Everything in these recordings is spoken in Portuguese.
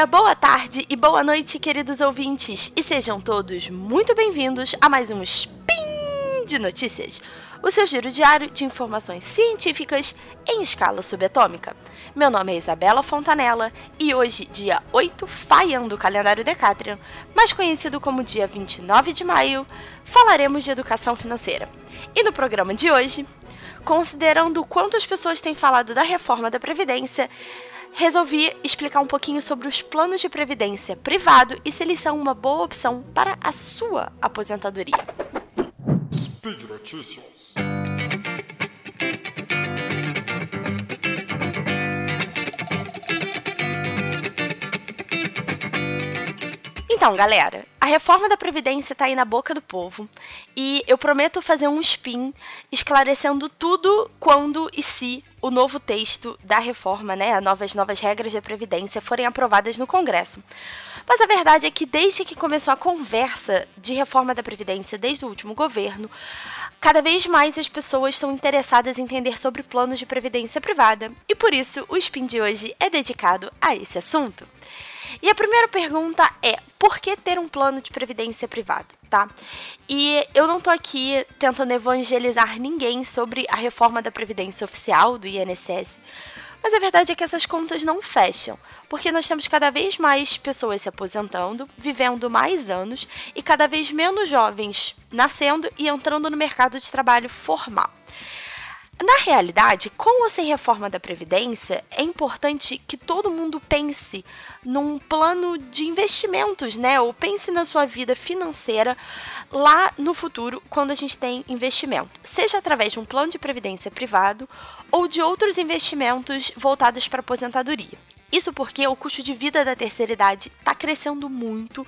dia, boa tarde e boa noite, queridos ouvintes, e sejam todos muito bem-vindos a mais um Spin de Notícias, o seu giro diário de informações científicas em escala subatômica. Meu nome é Isabela Fontanella e hoje, dia 8 Faian do calendário Decatrian, mais conhecido como dia 29 de maio, falaremos de educação financeira. E no programa de hoje, considerando quanto as pessoas têm falado da reforma da Previdência, resolvi explicar um pouquinho sobre os planos de previdência privado e se eles são uma boa opção para a sua aposentadoria. Speed Notícias. Então, galera, reforma da Previdência está aí na boca do povo e eu prometo fazer um spin esclarecendo tudo quando e se o novo texto da reforma, né, as novas, novas regras da Previdência forem aprovadas no Congresso. Mas a verdade é que desde que começou a conversa de reforma da Previdência, desde o último governo, cada vez mais as pessoas estão interessadas em entender sobre planos de previdência privada e por isso o spin de hoje é dedicado a esse assunto. E a primeira pergunta é: por que ter um plano de previdência privada, tá? E eu não tô aqui tentando evangelizar ninguém sobre a reforma da previdência oficial do INSS. Mas a verdade é que essas contas não fecham, porque nós temos cada vez mais pessoas se aposentando, vivendo mais anos e cada vez menos jovens nascendo e entrando no mercado de trabalho formal. Na realidade, com ou sem reforma da Previdência, é importante que todo mundo pense num plano de investimentos, né? Ou pense na sua vida financeira lá no futuro, quando a gente tem investimento. Seja através de um plano de previdência privado ou de outros investimentos voltados para aposentadoria. Isso porque o custo de vida da terceira idade está crescendo muito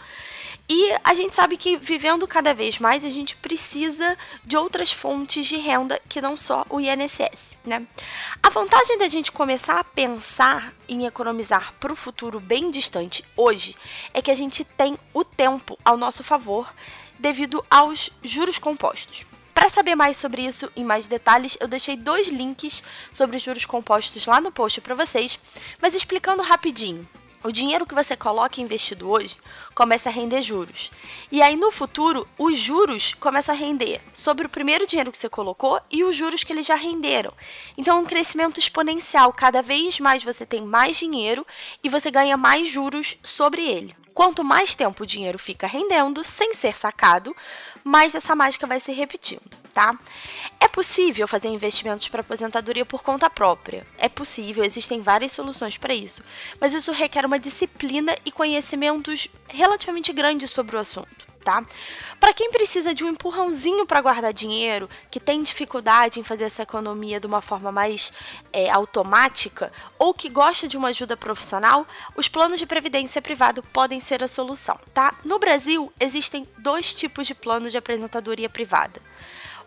e a gente sabe que vivendo cada vez mais a gente precisa de outras fontes de renda que não só o INSS, né? A vantagem da gente começar a pensar em economizar para o futuro bem distante hoje é que a gente tem o tempo ao nosso favor devido aos juros compostos. Para saber mais sobre isso em mais detalhes, eu deixei dois links sobre juros compostos lá no post para vocês, mas explicando rapidinho. O dinheiro que você coloca investido hoje começa a render juros. E aí no futuro, os juros começam a render sobre o primeiro dinheiro que você colocou e os juros que eles já renderam. Então é um crescimento exponencial. Cada vez mais você tem mais dinheiro e você ganha mais juros sobre ele. Quanto mais tempo o dinheiro fica rendendo sem ser sacado, mais essa mágica vai se repetindo, tá? É possível fazer investimentos para aposentadoria por conta própria. É possível, existem várias soluções para isso, mas isso requer uma disciplina e conhecimentos relativamente grandes sobre o assunto tá? Para quem precisa de um empurrãozinho para guardar dinheiro, que tem dificuldade em fazer essa economia de uma forma mais é, automática, ou que gosta de uma ajuda profissional, os planos de previdência privado podem ser a solução, tá? No Brasil, existem dois tipos de planos de apresentadoria privada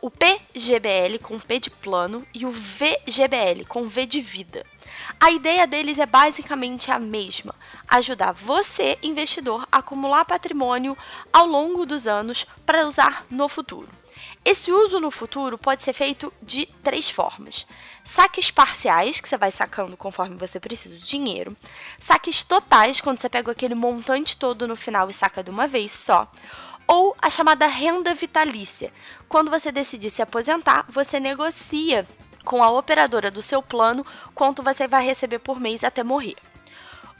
o PGBL com P de plano e o VGBL com V de vida. A ideia deles é basicamente a mesma: ajudar você, investidor, a acumular patrimônio ao longo dos anos para usar no futuro. Esse uso no futuro pode ser feito de três formas: saques parciais, que você vai sacando conforme você precisa do dinheiro, saques totais, quando você pega aquele montante todo no final e saca de uma vez só, ou a chamada renda vitalícia. Quando você decidir se aposentar, você negocia com a operadora do seu plano quanto você vai receber por mês até morrer.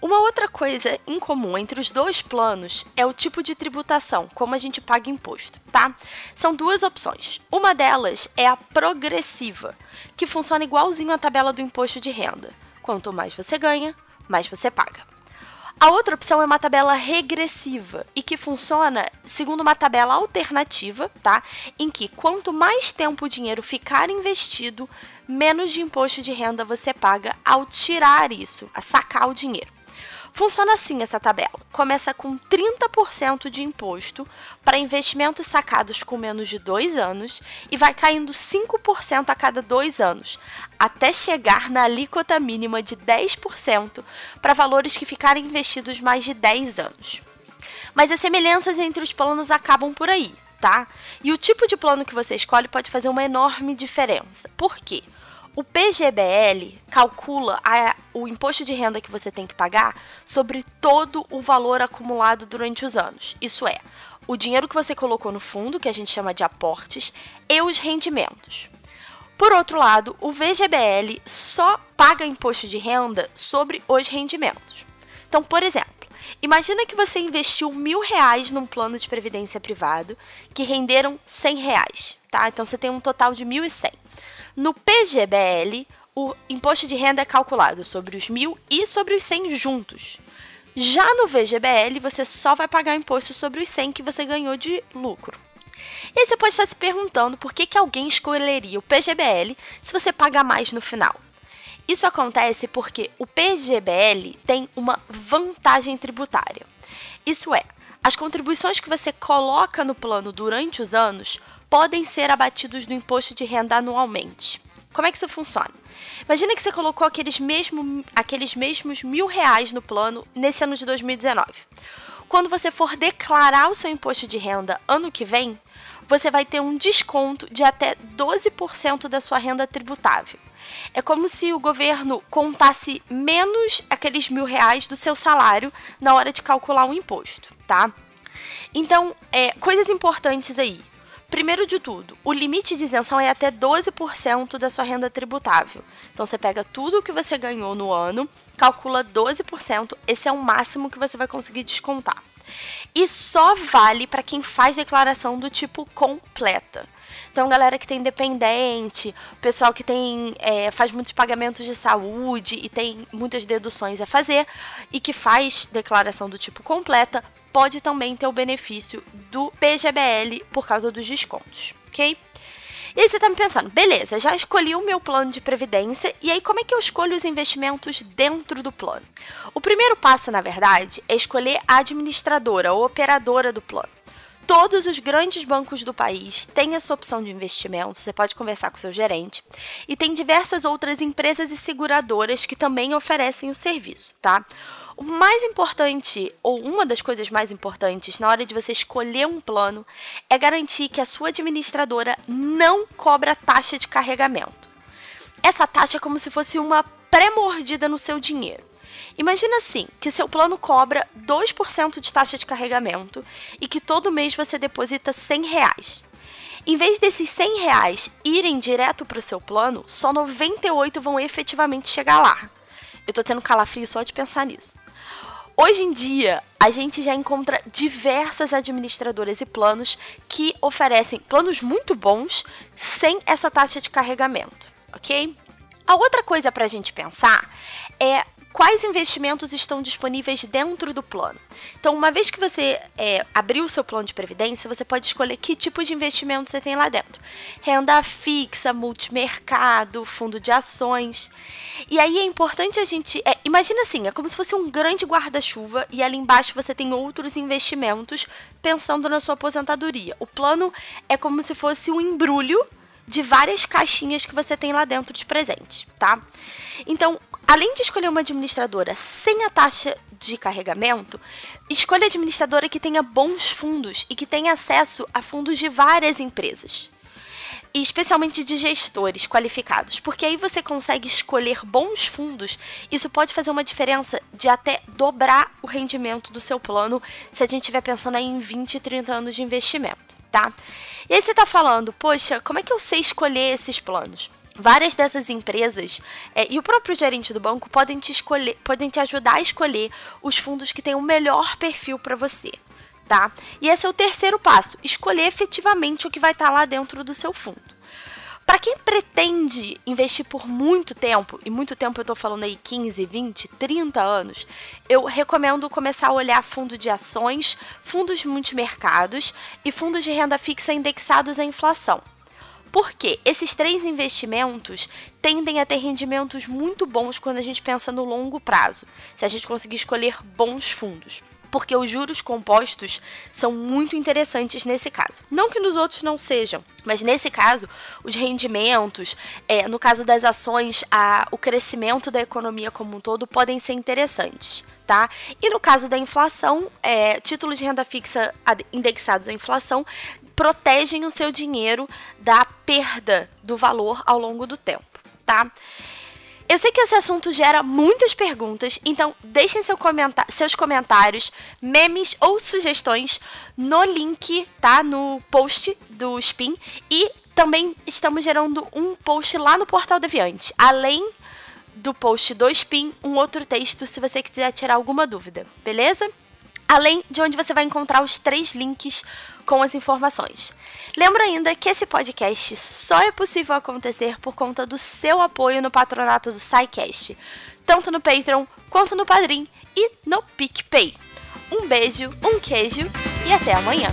Uma outra coisa em comum entre os dois planos é o tipo de tributação, como a gente paga imposto, tá? São duas opções. Uma delas é a progressiva, que funciona igualzinho à tabela do imposto de renda. Quanto mais você ganha, mais você paga. A outra opção é uma tabela regressiva e que funciona segundo uma tabela alternativa, tá? Em que quanto mais tempo o dinheiro ficar investido, menos de imposto de renda você paga ao tirar isso, a sacar o dinheiro. Funciona assim essa tabela. Começa com 30% de imposto para investimentos sacados com menos de dois anos e vai caindo 5% a cada dois anos, até chegar na alíquota mínima de 10% para valores que ficarem investidos mais de 10 anos. Mas as semelhanças entre os planos acabam por aí, tá? E o tipo de plano que você escolhe pode fazer uma enorme diferença. Por quê? O PGBL calcula a, o imposto de renda que você tem que pagar sobre todo o valor acumulado durante os anos. Isso é, o dinheiro que você colocou no fundo, que a gente chama de aportes, e os rendimentos. Por outro lado, o VGBL só paga imposto de renda sobre os rendimentos. Então, por exemplo, imagina que você investiu mil reais num plano de previdência privado que renderam cem reais, tá? Então você tem um total de mil e cem. No PGBL, o imposto de renda é calculado sobre os mil e sobre os cem juntos. Já no VGBL, você só vai pagar imposto sobre os 100 que você ganhou de lucro. E aí você pode estar se perguntando por que, que alguém escolheria o PGBL se você paga mais no final. Isso acontece porque o PGBL tem uma vantagem tributária. Isso é, as contribuições que você coloca no plano durante os anos podem ser abatidos do imposto de renda anualmente. Como é que isso funciona? Imagina que você colocou aqueles, mesmo, aqueles mesmos mil reais no plano nesse ano de 2019. Quando você for declarar o seu imposto de renda ano que vem, você vai ter um desconto de até 12% da sua renda tributável. É como se o governo contasse menos aqueles mil reais do seu salário na hora de calcular o imposto, tá? Então, é, coisas importantes aí. Primeiro de tudo, o limite de isenção é até 12% da sua renda tributável. Então você pega tudo o que você ganhou no ano, calcula 12%, esse é o máximo que você vai conseguir descontar. E só vale para quem faz declaração do tipo completa. Então, galera que tem dependente, pessoal que tem é, faz muitos pagamentos de saúde e tem muitas deduções a fazer e que faz declaração do tipo completa, pode também ter o benefício do PGBL por causa dos descontos, ok? E aí você tá me pensando, beleza, já escolhi o meu plano de previdência, e aí como é que eu escolho os investimentos dentro do plano? O primeiro passo, na verdade, é escolher a administradora ou operadora do plano. Todos os grandes bancos do país têm essa opção de investimento, você pode conversar com seu gerente. E tem diversas outras empresas e seguradoras que também oferecem o serviço, tá? O mais importante, ou uma das coisas mais importantes na hora de você escolher um plano, é garantir que a sua administradora não cobra taxa de carregamento. Essa taxa é como se fosse uma pré-mordida no seu dinheiro. Imagina assim, que seu plano cobra 2% de taxa de carregamento e que todo mês você deposita 100 reais. Em vez desses 100 reais irem direto para o seu plano, só 98 vão efetivamente chegar lá. Eu tô tendo calafrio só de pensar nisso. Hoje em dia, a gente já encontra diversas administradoras e planos que oferecem planos muito bons sem essa taxa de carregamento, ok? A outra coisa para a gente pensar é quais investimentos estão disponíveis dentro do plano. Então, uma vez que você é, abriu o seu plano de previdência, você pode escolher que tipo de investimento você tem lá dentro: renda fixa, multimercado, fundo de ações. E aí é importante a gente. É, imagina assim: é como se fosse um grande guarda-chuva e ali embaixo você tem outros investimentos pensando na sua aposentadoria. O plano é como se fosse um embrulho de várias caixinhas que você tem lá dentro de presente, tá? Então, além de escolher uma administradora sem a taxa de carregamento, escolha administradora que tenha bons fundos e que tenha acesso a fundos de várias empresas. E especialmente de gestores qualificados, porque aí você consegue escolher bons fundos. Isso pode fazer uma diferença de até dobrar o rendimento do seu plano se a gente estiver pensando em 20, 30 anos de investimento, tá? E aí você está falando, poxa, como é que eu sei escolher esses planos? Várias dessas empresas é, e o próprio gerente do banco podem te, escolher, podem te ajudar a escolher os fundos que têm o melhor perfil para você. Tá? E esse é o terceiro passo: escolher efetivamente o que vai estar tá lá dentro do seu fundo. Para quem pretende investir por muito tempo, e muito tempo eu estou falando aí 15, 20, 30 anos, eu recomendo começar a olhar fundo de ações, fundos multimercados e fundos de renda fixa indexados à inflação. Porque esses três investimentos tendem a ter rendimentos muito bons quando a gente pensa no longo prazo, se a gente conseguir escolher bons fundos porque os juros compostos são muito interessantes nesse caso. Não que nos outros não sejam, mas nesse caso, os rendimentos, é, no caso das ações, a, o crescimento da economia como um todo podem ser interessantes. Tá? E no caso da inflação, é, títulos de renda fixa indexados à inflação protegem o seu dinheiro da perda do valor ao longo do tempo tá? Eu sei que esse assunto gera muitas perguntas, então deixem seu comentar seus comentários, memes ou sugestões no link, tá? No post do Spin. E também estamos gerando um post lá no Portal Deviante. Além do post do Spin, um outro texto se você quiser tirar alguma dúvida, beleza? Além de onde você vai encontrar os três links com as informações. Lembro ainda que esse podcast só é possível acontecer por conta do seu apoio no patronato do SciCast, tanto no Patreon quanto no Padrim e no PicPay. Um beijo, um queijo e até amanhã!